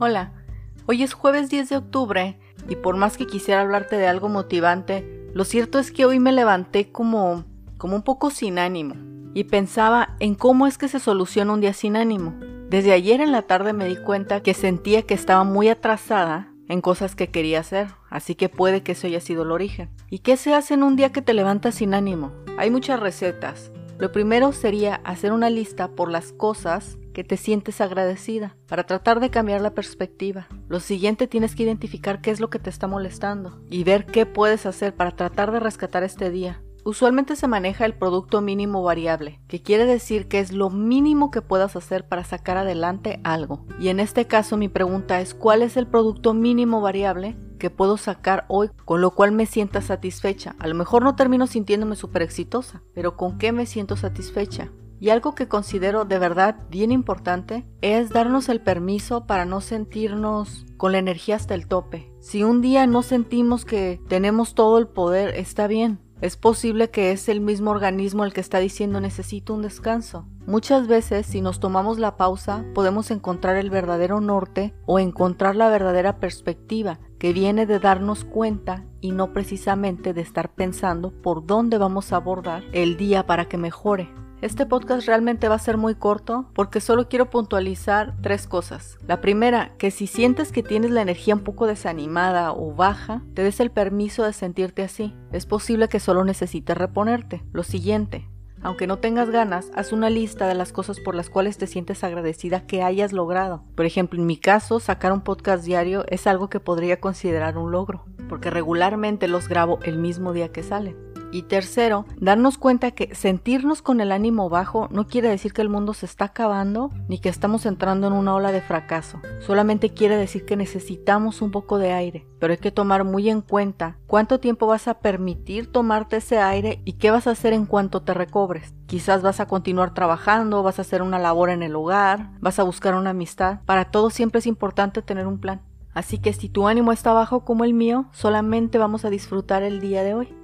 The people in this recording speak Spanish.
Hola, hoy es jueves 10 de octubre y por más que quisiera hablarte de algo motivante, lo cierto es que hoy me levanté como como un poco sin ánimo y pensaba en cómo es que se soluciona un día sin ánimo. Desde ayer en la tarde me di cuenta que sentía que estaba muy atrasada en cosas que quería hacer, así que puede que eso haya sido el origen. ¿Y qué se hace en un día que te levantas sin ánimo? Hay muchas recetas. Lo primero sería hacer una lista por las cosas que te sientes agradecida para tratar de cambiar la perspectiva. Lo siguiente tienes que identificar qué es lo que te está molestando y ver qué puedes hacer para tratar de rescatar este día. Usualmente se maneja el producto mínimo variable, que quiere decir que es lo mínimo que puedas hacer para sacar adelante algo. Y en este caso mi pregunta es ¿cuál es el producto mínimo variable que puedo sacar hoy con lo cual me sienta satisfecha? A lo mejor no termino sintiéndome súper exitosa, pero ¿con qué me siento satisfecha? Y algo que considero de verdad bien importante es darnos el permiso para no sentirnos con la energía hasta el tope. Si un día no sentimos que tenemos todo el poder, está bien, es posible que es el mismo organismo el que está diciendo necesito un descanso. Muchas veces si nos tomamos la pausa podemos encontrar el verdadero norte o encontrar la verdadera perspectiva que viene de darnos cuenta y no precisamente de estar pensando por dónde vamos a abordar el día para que mejore. Este podcast realmente va a ser muy corto porque solo quiero puntualizar tres cosas. La primera, que si sientes que tienes la energía un poco desanimada o baja, te des el permiso de sentirte así. Es posible que solo necesites reponerte. Lo siguiente, aunque no tengas ganas, haz una lista de las cosas por las cuales te sientes agradecida que hayas logrado. Por ejemplo, en mi caso, sacar un podcast diario es algo que podría considerar un logro, porque regularmente los grabo el mismo día que salen. Y tercero, darnos cuenta que sentirnos con el ánimo bajo no quiere decir que el mundo se está acabando ni que estamos entrando en una ola de fracaso. Solamente quiere decir que necesitamos un poco de aire. Pero hay que tomar muy en cuenta cuánto tiempo vas a permitir tomarte ese aire y qué vas a hacer en cuanto te recobres. Quizás vas a continuar trabajando, vas a hacer una labor en el hogar, vas a buscar una amistad. Para todo siempre es importante tener un plan. Así que si tu ánimo está bajo como el mío, solamente vamos a disfrutar el día de hoy.